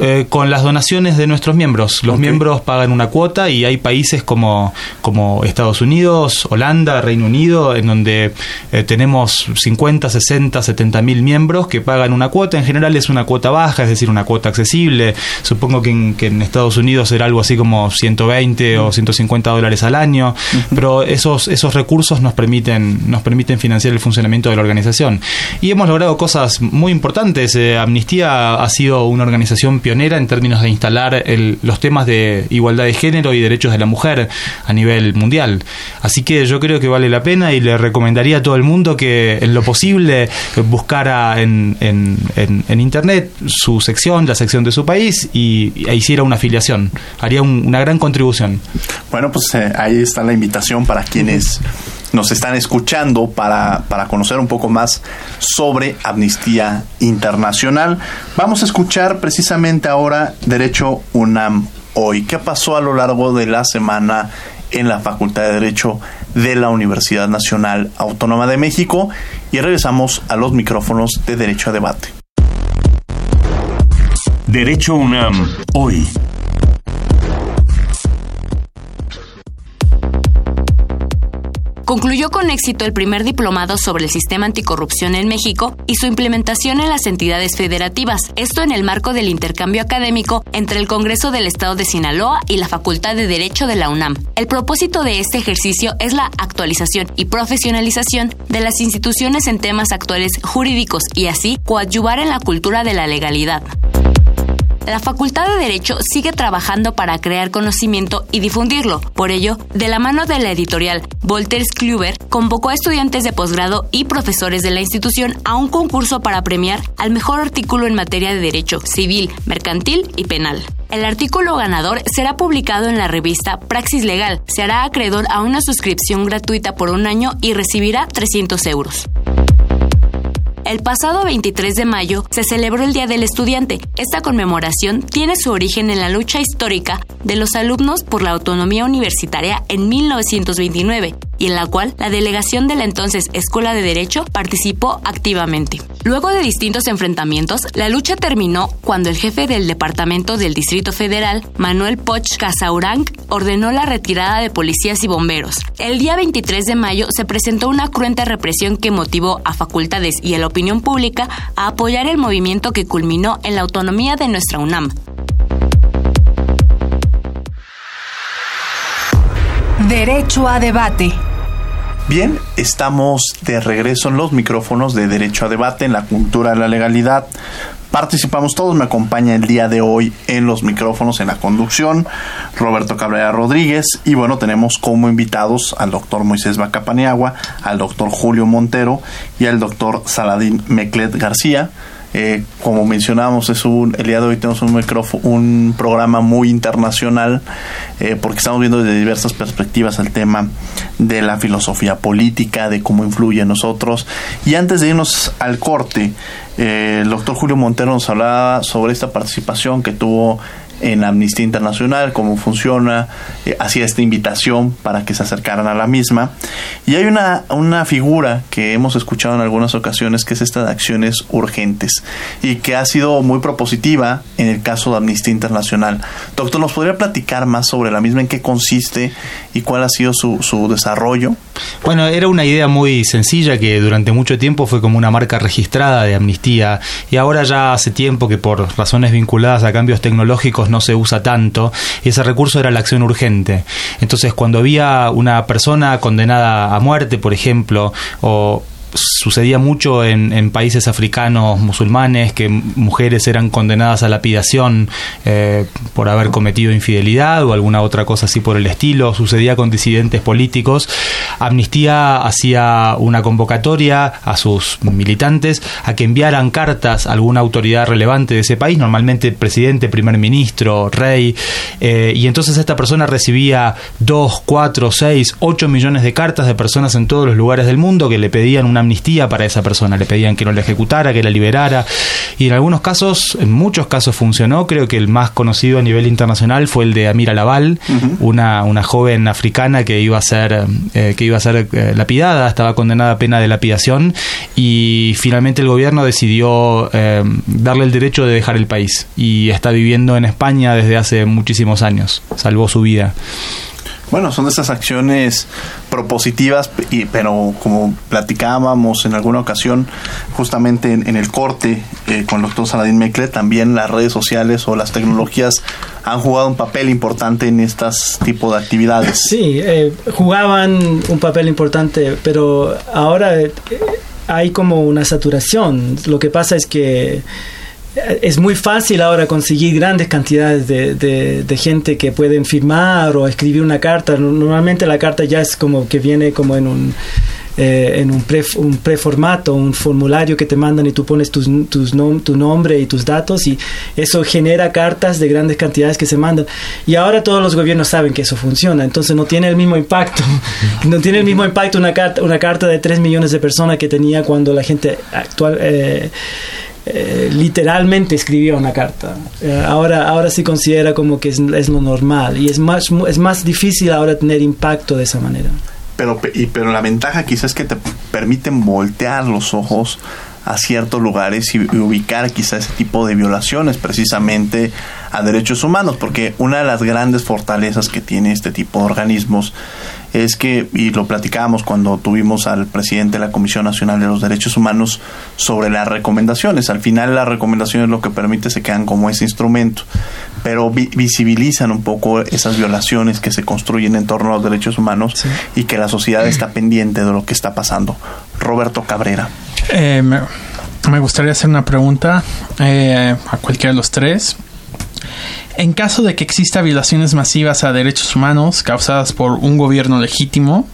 Eh, con las donaciones de nuestros miembros. Los miembros pagan una cuota y hay países como, como Estados Unidos, Holanda, Reino Unido, en donde eh, tenemos 50, 60, 70 mil miembros que pagan una cuota. En general es una cuota baja, es decir, una cuota accesible. Supongo que en, que en Estados Unidos será algo así como 120 o 150 dólares al año, pero esos, esos recursos nos permiten, nos permiten financiar el funcionamiento de la organización. Y hemos logrado cosas muy importantes. Eh, Amnistía ha sido una organización pionera en términos de instalar los temas de igualdad de género y derechos de la mujer a nivel mundial. Así que yo creo que vale la pena y le recomendaría a todo el mundo que en lo posible buscara en, en, Internet su sección, la sección de su país y, e hiciera una afiliación. Haría una gran contribución. Bueno, pues eh, ahí está la invitación para quienes nos están escuchando para, para conocer un poco más sobre Amnistía Internacional. Vamos a escuchar precisamente ahora Derecho UNAM hoy. ¿Qué pasó a lo largo de la semana en la Facultad de Derecho de la Universidad Nacional Autónoma de México? Y regresamos a los micrófonos de Derecho a Debate. Derecho UNAM hoy. Concluyó con éxito el primer diplomado sobre el sistema anticorrupción en México y su implementación en las entidades federativas, esto en el marco del intercambio académico entre el Congreso del Estado de Sinaloa y la Facultad de Derecho de la UNAM. El propósito de este ejercicio es la actualización y profesionalización de las instituciones en temas actuales jurídicos y así coadyuvar en la cultura de la legalidad. La Facultad de Derecho sigue trabajando para crear conocimiento y difundirlo. Por ello, de la mano de la editorial Volters Kluber, convocó a estudiantes de posgrado y profesores de la institución a un concurso para premiar al mejor artículo en materia de derecho civil, mercantil y penal. El artículo ganador será publicado en la revista Praxis Legal. Se hará acreedor a una suscripción gratuita por un año y recibirá 300 euros. El pasado 23 de mayo se celebró el Día del Estudiante. Esta conmemoración tiene su origen en la lucha histórica de los alumnos por la autonomía universitaria en 1929 y en la cual la delegación de la entonces Escuela de Derecho participó activamente. Luego de distintos enfrentamientos, la lucha terminó cuando el jefe del Departamento del Distrito Federal, Manuel Poch Casaurang, ordenó la retirada de policías y bomberos. El día 23 de mayo se presentó una cruenta represión que motivó a facultades y a la opinión pública a apoyar el movimiento que culminó en la autonomía de nuestra UNAM. Derecho a debate. Bien, estamos de regreso en los micrófonos de Derecho a Debate en la cultura de la legalidad. Participamos todos, me acompaña el día de hoy en los micrófonos, en la conducción, Roberto Cabrera Rodríguez y bueno, tenemos como invitados al doctor Moisés Bacapaniagua, al doctor Julio Montero y al doctor Saladín Meclet García. Eh, como mencionábamos, es un, el día de hoy tenemos un, micrófono, un programa muy internacional eh, porque estamos viendo desde diversas perspectivas el tema de la filosofía política, de cómo influye en nosotros. Y antes de irnos al corte, eh, el doctor Julio Montero nos hablaba sobre esta participación que tuvo en Amnistía Internacional, cómo funciona, eh, hacía esta invitación para que se acercaran a la misma. Y hay una, una figura que hemos escuchado en algunas ocasiones, que es esta de acciones urgentes, y que ha sido muy propositiva en el caso de Amnistía Internacional. Doctor, ¿nos podría platicar más sobre la misma, en qué consiste y cuál ha sido su, su desarrollo? Bueno, era una idea muy sencilla que durante mucho tiempo fue como una marca registrada de amnistía y ahora ya hace tiempo que por razones vinculadas a cambios tecnológicos no se usa tanto y ese recurso era la acción urgente. Entonces, cuando había una persona condenada a muerte, por ejemplo, o sucedía mucho en, países africanos musulmanes que mujeres eran condenadas a lapidación eh, por haber cometido infidelidad o alguna otra cosa así por el estilo. Sucedía con disidentes políticos. Amnistía hacía una convocatoria a sus militantes a que enviaran cartas a alguna autoridad relevante de ese país, normalmente presidente, primer ministro, rey, eh, y entonces esta persona recibía dos, cuatro, seis, ocho millones de cartas de personas en todos los lugares del mundo que le pedían una amnistía para esa persona, le pedían que no la ejecutara, que la liberara, y en algunos casos, en muchos casos funcionó, creo que el más conocido a nivel internacional fue el de Amira Laval, una, una joven africana que iba a ser, eh, que iba a ser eh, lapidada, estaba condenada a pena de lapidación, y finalmente el gobierno decidió eh, darle el derecho de dejar el país, y está viviendo en España desde hace muchísimos años, salvó su vida. Bueno, son de estas acciones propositivas, y, pero como platicábamos en alguna ocasión, justamente en, el corte eh, con el doctor Saladín Mecle, también las redes sociales o las tecnologías han jugado un papel importante en estas tipos de actividades. Sí, eh, jugaban un papel importante, pero ahora eh, hay como una saturación. Lo que pasa es que es muy fácil ahora conseguir grandes cantidades de, de, gente que pueden firmar o escribir una carta. Normalmente la carta ya es como que viene como en un eh, en un, pre, un preformato, un formulario que te mandan y tú pones tus, tus tu nombre y tus datos y eso genera cartas de grandes cantidades que se mandan. Y ahora todos los gobiernos saben que eso funciona, entonces no tiene el mismo impacto. <laughs> no tiene el mismo impacto una carta, una carta de 3 millones de personas que tenía cuando la gente actual... Eh, eh, literalmente escribió una carta. Eh, ahora, ahora se considera como que es, lo normal y es más, es más difícil ahora tener impacto de esa manera. Pero, y, pero la ventaja quizás es que te permiten voltear los ojos a ciertos lugares y, ubicar quizás ese tipo de violaciones precisamente a derechos humanos, porque una de las grandes fortalezas que tiene este tipo de organismos es que, y lo platicábamos cuando tuvimos al presidente de la Comisión Nacional de los Derechos Humanos sobre las recomendaciones. Al final las recomendaciones lo que permite se quedan como ese instrumento, pero visibilizan un poco esas violaciones que se construyen en torno a los derechos humanos y que la sociedad está pendiente de lo que está pasando. Roberto Cabrera. Eh, me, gustaría hacer una pregunta eh, a cualquiera de los tres. En caso de que exista violaciones masivas a derechos humanos causadas por un gobierno legítimo,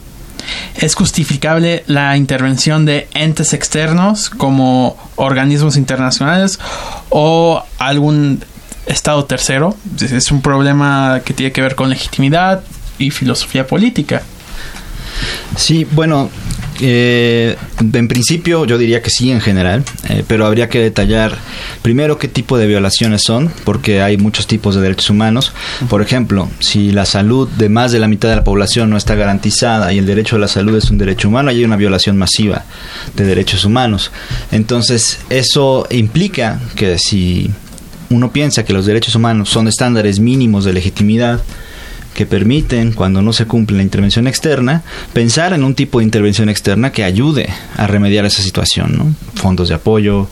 es justificable la intervención de entes externos como organismos internacionales o algún Estado tercero. Es un problema que tiene que ver con legitimidad y filosofía política. Sí, bueno, eh, en principio yo diría que sí en general, eh, pero habría que detallar primero qué tipo de violaciones son, porque hay muchos tipos de derechos humanos. Por ejemplo, si la salud de más de la mitad de la población no está garantizada y el derecho a la salud es un derecho humano, hay una violación masiva de derechos humanos. Entonces, eso implica que si uno piensa que los derechos humanos son estándares mínimos de legitimidad, que permiten, cuando no se cumple la intervención externa, pensar en un tipo de intervención externa que ayude a remediar esa situación, ¿no? Fondos de apoyo.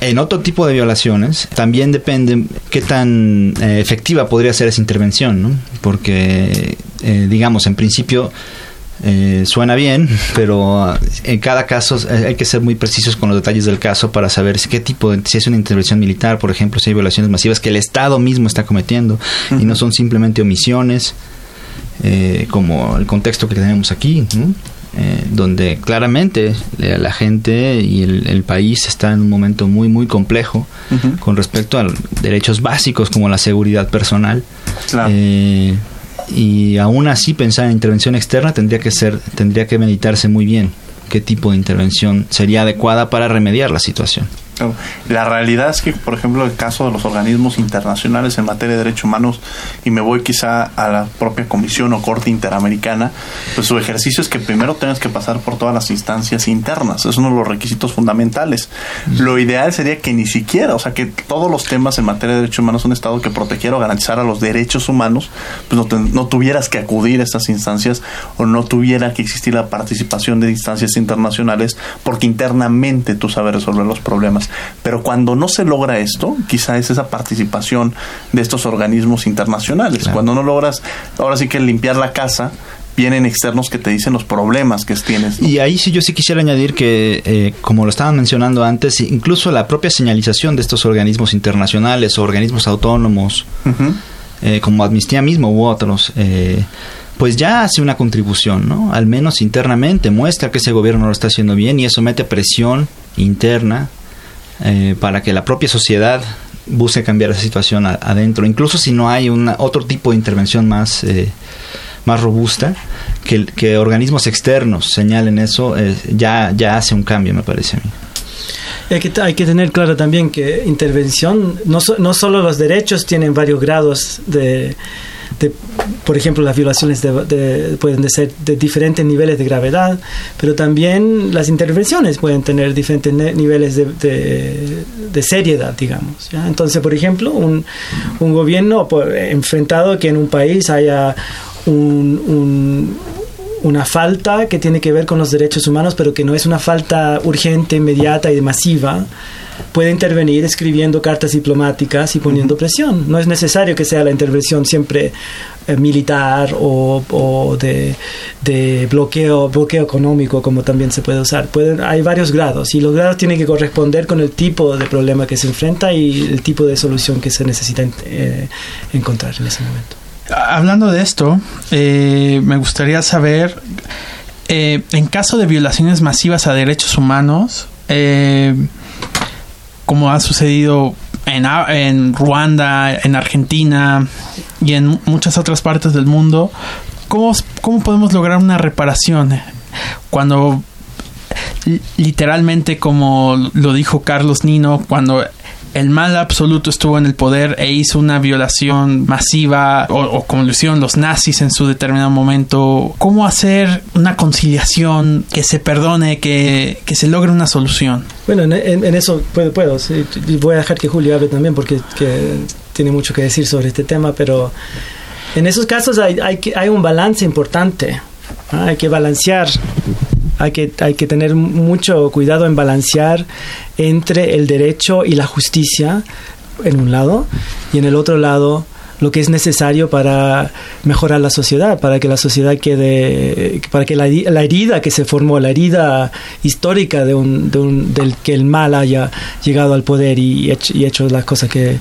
En otro tipo de violaciones, también depende qué tan eh, efectiva podría ser esa intervención, ¿no? Porque, eh, digamos, en principio, eh, suena bien, <laughs> pero en cada caso hay que ser muy precisos con los detalles del caso para saber si, qué tipo de, si es una intervención militar, por ejemplo, si hay violaciones masivas que el Estado mismo está cometiendo y no son simplemente omisiones, eh, como el contexto que tenemos aquí, eh, donde claramente la gente y el, país está en un momento muy, muy complejo con respecto a derechos básicos como la seguridad personal y aún así pensar en intervención externa tendría que ser tendría que meditarse muy bien qué tipo de intervención sería adecuada para remediar la situación. La realidad es que, por ejemplo, el caso de los organismos internacionales en materia de derechos humanos, y me voy quizá a la propia Comisión o Corte Interamericana, pues su ejercicio es que primero tengas que pasar por todas las instancias internas. Es uno de los requisitos fundamentales. Lo ideal sería que ni siquiera, o sea, que todos los temas en materia de derechos humanos, un Estado que protegiera o garantizara los derechos humanos, pues no, no tuvieras que acudir a estas instancias o no tuviera que existir la participación de instancias internacionales porque internamente tú sabes resolver los problemas. Pero cuando no se logra esto, quizá es esa participación de estos organismos internacionales. Cuando no logras, ahora sí que limpiar la casa, vienen externos que te dicen los problemas que tienes. Y ahí sí yo sí quisiera añadir que, eh, como lo estaban mencionando antes, incluso la propia señalización de estos organismos internacionales o organismos autónomos, eh, como Amnistía mismo u otros, eh, pues ya hace una contribución, ¿no? Al menos internamente muestra que ese gobierno lo está haciendo bien y eso mete presión interna eh, para que la propia sociedad busque cambiar esa situación adentro, incluso si no hay una, otro tipo de intervención más, eh, más robusta, que, que, organismos externos señalen eso, eh, ya, ya hace un cambio, me parece a mí. Hay que, hay que tener claro también que intervención, no, no solo los derechos tienen varios grados de, por ejemplo, las violaciones pueden ser de diferentes niveles de gravedad, pero también las intervenciones pueden tener diferentes niveles de, seriedad, digamos. Entonces, por ejemplo, un, un gobierno enfrentado que en un país haya un, una falta que tiene que ver con los derechos humanos, pero que no es una falta urgente, inmediata y masiva, puede intervenir escribiendo cartas diplomáticas y poniendo presión. No es necesario que sea la intervención siempre eh, militar o, de, bloqueo, bloqueo económico, como también se puede usar. hay varios grados y los grados tienen que corresponder con el tipo de problema que se enfrenta y el tipo de solución que se necesita eh, encontrar en ese momento. Hablando de esto, eh, me gustaría saber, en caso de violaciones masivas a derechos humanos, como ha sucedido en, en Ruanda, en Argentina y en muchas otras partes del mundo, ¿cómo, cómo podemos lograr una reparación? Cuando literalmente, como lo dijo Carlos Nino, cuando el mal absoluto estuvo en el poder e hizo una violación masiva o, como lo hicieron los nazis en su determinado momento. ¿Cómo hacer una conciliación que se perdone, que, se logre una solución? Bueno, en, eso puedo, puedo voy a dejar que Julio hable también porque tiene mucho que decir sobre este tema, pero en esos casos hay, hay, hay un balance importante. Hay que balancear hay que, hay que tener mucho cuidado en balancear entre el derecho y la justicia en un lado y en el otro lado lo que es necesario para mejorar la sociedad, para que la sociedad quede, para que la, herida que se formó, la herida histórica de un, del que el mal haya llegado al poder y, hecho, las cosas que,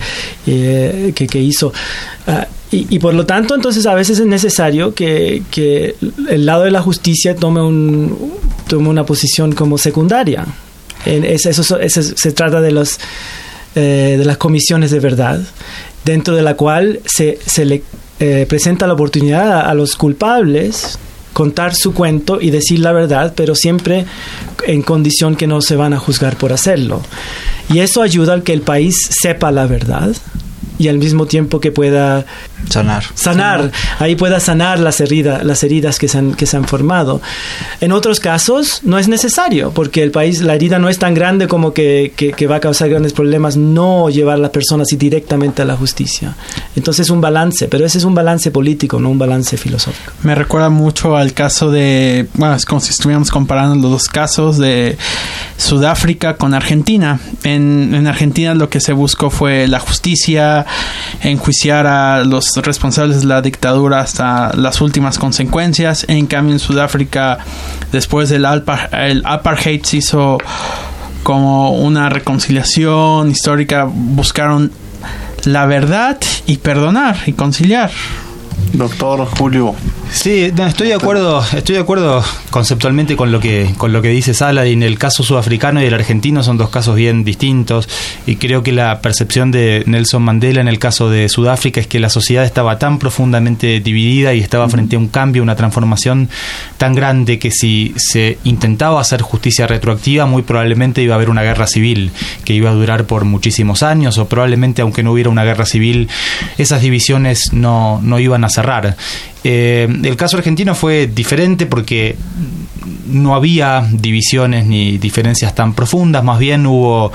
eh, que, hizo. Ah, y, por lo tanto, entonces a veces es necesario que, que el lado de la justicia tome, un, tome una posición como secundaria. eso, eso, se trata de los eh, de las comisiones de verdad, dentro de la cual se, se le eh, presenta la oportunidad a, los culpables contar su cuento y decir la verdad, pero siempre en condición que no se van a juzgar por hacerlo. Y eso ayuda a que el país sepa la verdad y al mismo tiempo que pueda sanar. Sanar, ahí pueda sanar las heridas, las heridas que se, han, que se han formado. En otros casos no es necesario, porque el país, la herida no es tan grande como que, que, va a causar grandes problemas no llevar a las personas directamente a la justicia. Entonces es un balance, pero ese es un balance político, no un balance filosófico. Me recuerda mucho al caso de, bueno, es como si estuviéramos comparando los dos casos de Sudáfrica con Argentina. En, en Argentina lo que se buscó fue la justicia, enjuiciar a los responsables de la dictadura hasta las últimas consecuencias. En cambio, en Sudáfrica, después del el apartheid se hizo como una reconciliación histórica, buscaron la verdad y perdonar y conciliar. Doctor Julio. Sí, estoy de acuerdo, estoy de acuerdo conceptualmente con lo que con lo que dice Saladin. El caso sudafricano y el argentino son dos casos bien distintos y creo que la percepción de Nelson Mandela en el caso de Sudáfrica es que la sociedad estaba tan profundamente dividida y estaba frente a un cambio, una transformación tan grande que si se intentaba hacer justicia retroactiva, muy probablemente iba a haber una guerra civil que iba a durar por muchísimos años o probablemente aunque no hubiera una guerra civil, esas divisiones no, no iban a Eh, el caso argentino fue diferente porque no había divisiones ni diferencias tan profundas, más bien hubo,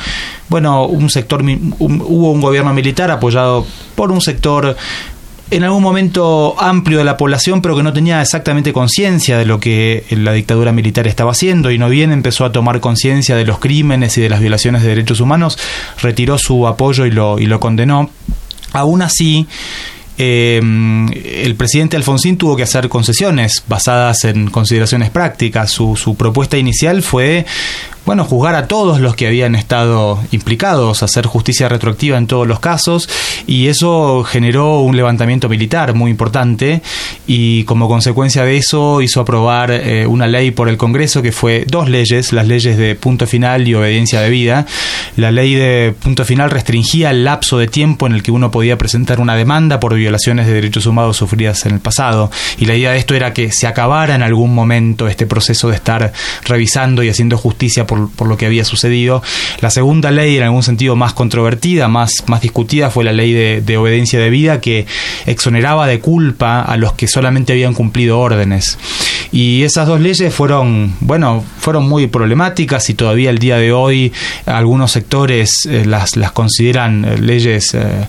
bueno, un sector, hubo un gobierno militar apoyado por un sector en algún momento amplio de la población, pero que no tenía exactamente conciencia de lo que la dictadura militar estaba haciendo y no bien empezó a tomar conciencia de los crímenes y de las violaciones de derechos humanos, retiró su apoyo y lo, y lo condenó. Aún así, eh, el presidente Alfonsín tuvo que hacer concesiones basadas en consideraciones prácticas. Su, su propuesta inicial fue bueno, juzgar a todos los que habían estado implicados, hacer justicia retroactiva en todos los casos, y eso generó un levantamiento militar muy importante, y como consecuencia de eso hizo aprobar eh, una ley por el Congreso que fue dos leyes, las leyes de punto final y obediencia de vida. La ley de punto final restringía el lapso de tiempo en el que uno podía presentar una demanda por violaciones de derechos humanos sufridas en el pasado, y la idea de esto era que se acabara en algún momento este proceso de estar revisando y haciendo justicia por por, lo que había sucedido. La segunda ley, en algún sentido más controvertida, más, más discutida, fue la ley de, obediencia de vida que exoneraba de culpa a los que solamente habían cumplido órdenes. Y esas dos leyes fueron, bueno, fueron muy problemáticas y todavía el día de hoy algunos sectores eh, las, las consideran eh, leyes, eh,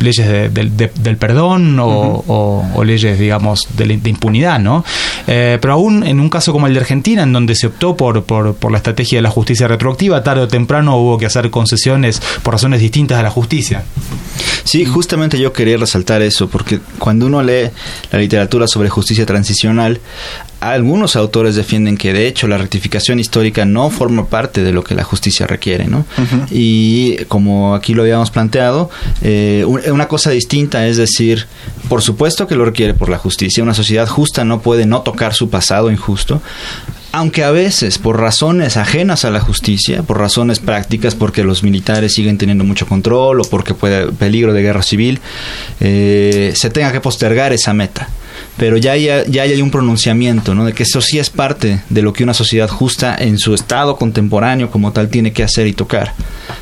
leyes del perdón o, leyes, digamos, de, impunidad, ¿no? pero aún en un caso como el de Argentina, en donde se optó por, por, por la estrategia de la justicia retroactiva, tarde o temprano hubo que hacer concesiones por razones distintas a la justicia. Sí, justamente yo quería resaltar eso, porque cuando uno lee la literatura sobre justicia transicional, algunos autores defienden que de hecho la rectificación histórica no forma parte de lo que la justicia requiere, ¿no? Y como aquí lo habíamos planteado, eh, una cosa distinta es decir, por supuesto que lo requiere por la justicia, una sociedad justa no puede no tocar su pasado injusto, aunque a veces por razones ajenas a la justicia, por razones prácticas, porque los militares siguen teniendo mucho control o porque puede peligro de guerra civil, eh, se tenga que postergar esa meta pero ya hay, ya hay un pronunciamiento, ¿no? De que eso sí es parte de lo que una sociedad justa en su estado contemporáneo como tal tiene que hacer y tocar,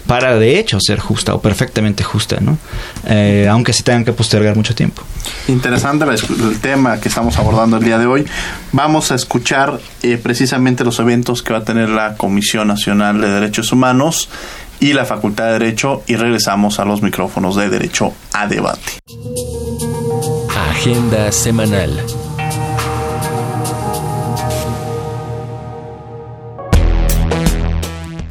para de hecho ser justa o perfectamente justa, ¿no? Eh, aunque se tengan que postergar mucho tiempo. Interesante el, tema que estamos abordando el día de hoy. Vamos a escuchar eh, precisamente los eventos que va a tener la Comisión Nacional de Derechos Humanos y la Facultad de Derecho y regresamos a los micrófonos de Derecho a Debate. Agenda semanal.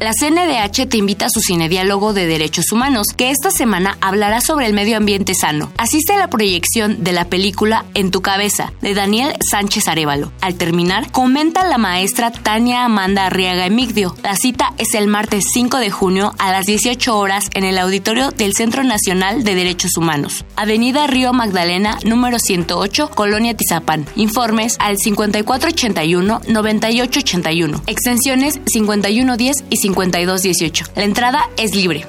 La CNDH te invita a su cine diálogo de derechos humanos, que esta semana hablará sobre el medio ambiente sano. Asiste a la proyección de la película En tu cabeza, de Daniel Sánchez Arevalo. Al terminar, comenta la maestra Tania Amanda Arriaga Emigdio. La cita es el martes 5 de junio a las 18 horas en el auditorio del Centro Nacional de Derechos Humanos. Avenida Río Magdalena, número 108, Colonia Tizapán. Informes al 5481-9881. Extensiones 5110 y 5218. La entrada es libre.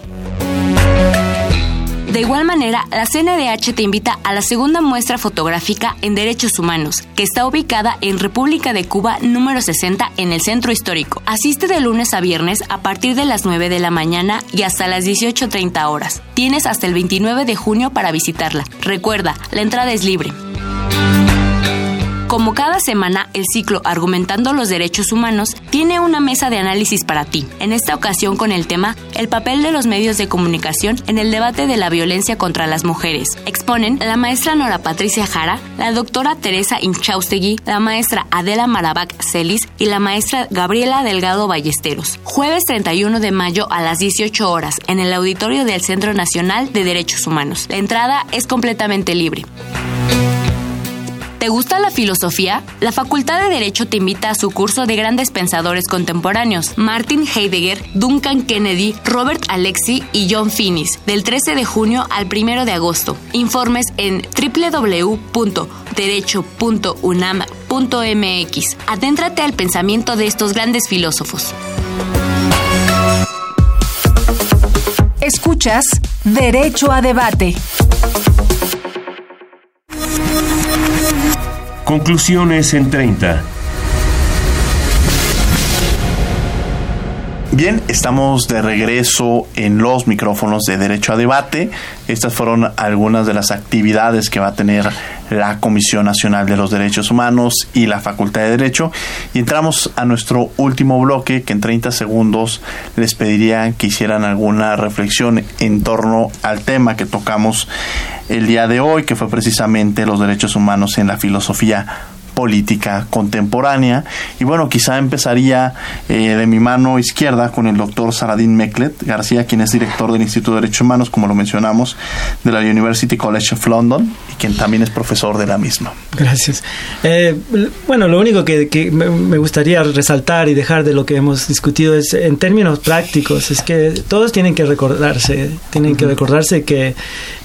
De igual manera, la CNDH te invita a la segunda muestra fotográfica en Derechos Humanos, que está ubicada en República de Cuba número 60 en el Centro Histórico. Asiste de lunes a viernes a partir de las 9 de la mañana y hasta las 18.30 horas. Tienes hasta el 29 de junio para visitarla. Recuerda, la entrada es libre. Como cada semana, el ciclo Argumentando los Derechos Humanos tiene una mesa de análisis para ti, en esta ocasión con el tema El papel de los medios de comunicación en el debate de la violencia contra las mujeres. Exponen la maestra Nora Patricia Jara, la doctora Teresa Inchaustegui, la maestra Adela Marabac Celis y la maestra Gabriela Delgado Ballesteros. Jueves 31 de mayo a las 18 horas en el auditorio del Centro Nacional de Derechos Humanos. La entrada es completamente libre. ¿Te gusta la filosofía? La Facultad de Derecho te invita a su curso de grandes pensadores contemporáneos, Martin Heidegger, Duncan Kennedy, Robert Alexi y John Finnis, del 13 de junio al 1 de agosto. Informes en www.derecho.unam.mx. Adéntrate al pensamiento de estos grandes filósofos. Escuchas Derecho a Debate. Conclusiones en 30. Bien, estamos de regreso en los micrófonos de Derecho a Debate. Estas fueron algunas de las actividades que va a tener la Comisión Nacional de los Derechos Humanos y la Facultad de Derecho. Y entramos a nuestro último bloque, que en 30 segundos les pediría que hicieran alguna reflexión en torno al tema que tocamos el día de hoy, que fue precisamente los derechos humanos en la filosofía política contemporánea. Y bueno, quizá empezaría eh, de mi mano izquierda con el doctor Saladín Meklet García, quien es director del Instituto de Derechos Humanos, como lo mencionamos, de la University College of London y quien también es profesor de la misma. Gracias. Eh, bueno, lo único que, que me gustaría resaltar y dejar de lo que hemos discutido es en términos prácticos, es que todos tienen que recordarse, tienen que recordarse que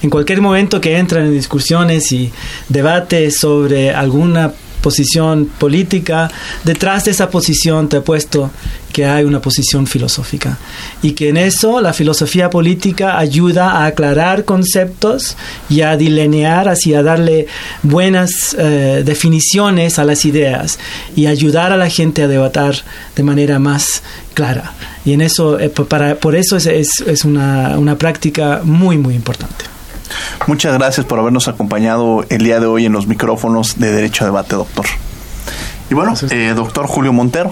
en cualquier momento que entran en discusiones y debates sobre alguna posición política, detrás de esa posición te puesto que hay una posición filosófica y que en eso la filosofía política ayuda a aclarar conceptos y a delinear, así a darle buenas eh, definiciones a las ideas y ayudar a la gente a debatir de manera más clara. Y en eso, eh, para, por eso es, es, es una, una práctica muy, muy importante. Muchas gracias por habernos acompañado el día de hoy en los micrófonos de Derecho a Debate, doctor. Y bueno, eh, doctor Julio Montero.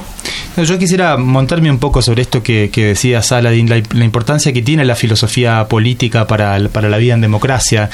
Yo quisiera montarme un poco sobre esto que, decía Saladin, la, importancia que tiene la filosofía política para, para, la vida en democracia.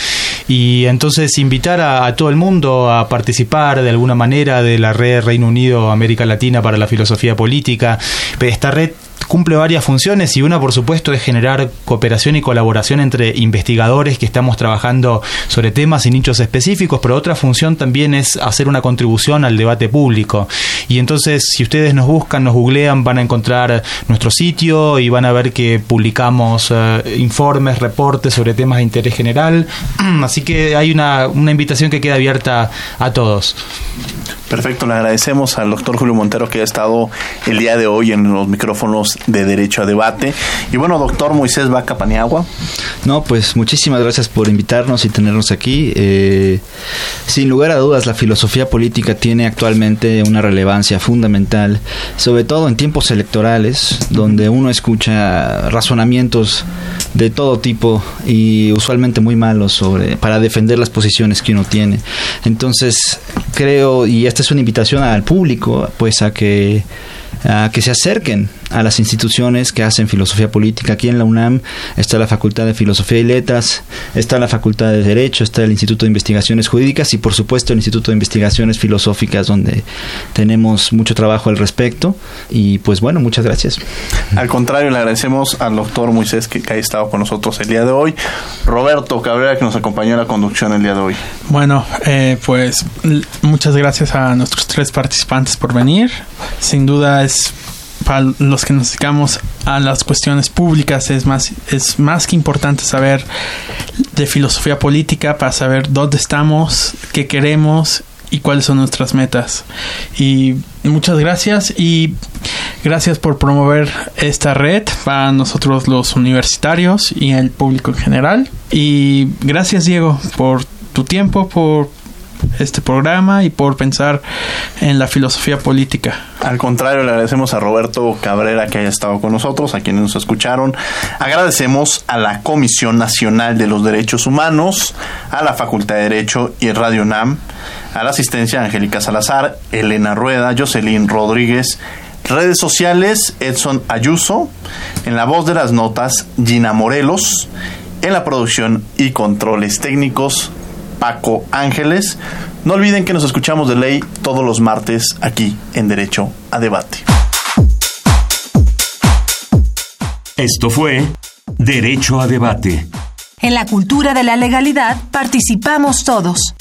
Y entonces invitar a, a, todo el mundo a participar de alguna manera de la red Reino Unido América Latina para la filosofía política. Esta red cumple varias funciones y una por supuesto es generar cooperación y colaboración entre investigadores que estamos trabajando sobre temas y nichos específicos, pero otra función también es hacer una contribución al debate público. Y entonces si ustedes nos buscan, nos googlean, van a encontrar nuestro sitio y van a ver que publicamos eh, informes, reportes sobre temas de interés general. <clears throat> Así que hay una, una invitación que queda abierta a todos. Perfecto, le agradecemos al doctor Julio Montero que ha estado el día de hoy en los micrófonos de Derecho a Debate. Y bueno, doctor Moisés Vaca Paniagua. No, pues muchísimas gracias por invitarnos y tenernos aquí. Eh, sin lugar a dudas, la filosofía política tiene actualmente una relevancia fundamental, sobre todo en tiempos electorales, donde uno escucha razonamientos de todo tipo y usualmente muy malos sobre para defender las posiciones que uno tiene. Entonces, creo y esta es una invitación al público, pues a que a que se acerquen a las instituciones que hacen filosofía política. Aquí en la UNAM está la Facultad de Filosofía y Letras, está la Facultad de Derecho, está el Instituto de Investigaciones Jurídicas y por supuesto el Instituto de Investigaciones Filosóficas donde tenemos mucho trabajo al respecto. Y pues bueno, muchas gracias. Al contrario, le agradecemos al doctor Moisés que, que haya estado con nosotros el día de hoy. Roberto Cabrera que nos acompañó en la conducción el día de hoy. Bueno, eh, pues muchas gracias a nuestros tres participantes por venir. Sin duda es para los que nos dedicamos a las cuestiones públicas es más es más que importante saber de filosofía política para saber dónde estamos, qué queremos y cuáles son nuestras metas. Y muchas gracias y gracias por promover esta red para nosotros los universitarios y el público en general. Y gracias Diego por tu tiempo, por este programa y por pensar en la filosofía política. Al contrario, le agradecemos a Roberto Cabrera que haya estado con nosotros, a quienes nos escucharon. Agradecemos a la Comisión Nacional de los Derechos Humanos, a la Facultad de Derecho y Radio NAM, a la asistencia Angélica Salazar, Elena Rueda, Jocelyn Rodríguez, redes sociales Edson Ayuso, en la voz de las notas Gina Morelos, en la producción y controles técnicos Paco Ángeles. No olviden que nos escuchamos de ley todos los martes aquí en Derecho a Debate. Esto fue Derecho a Debate. En la cultura de la legalidad participamos todos.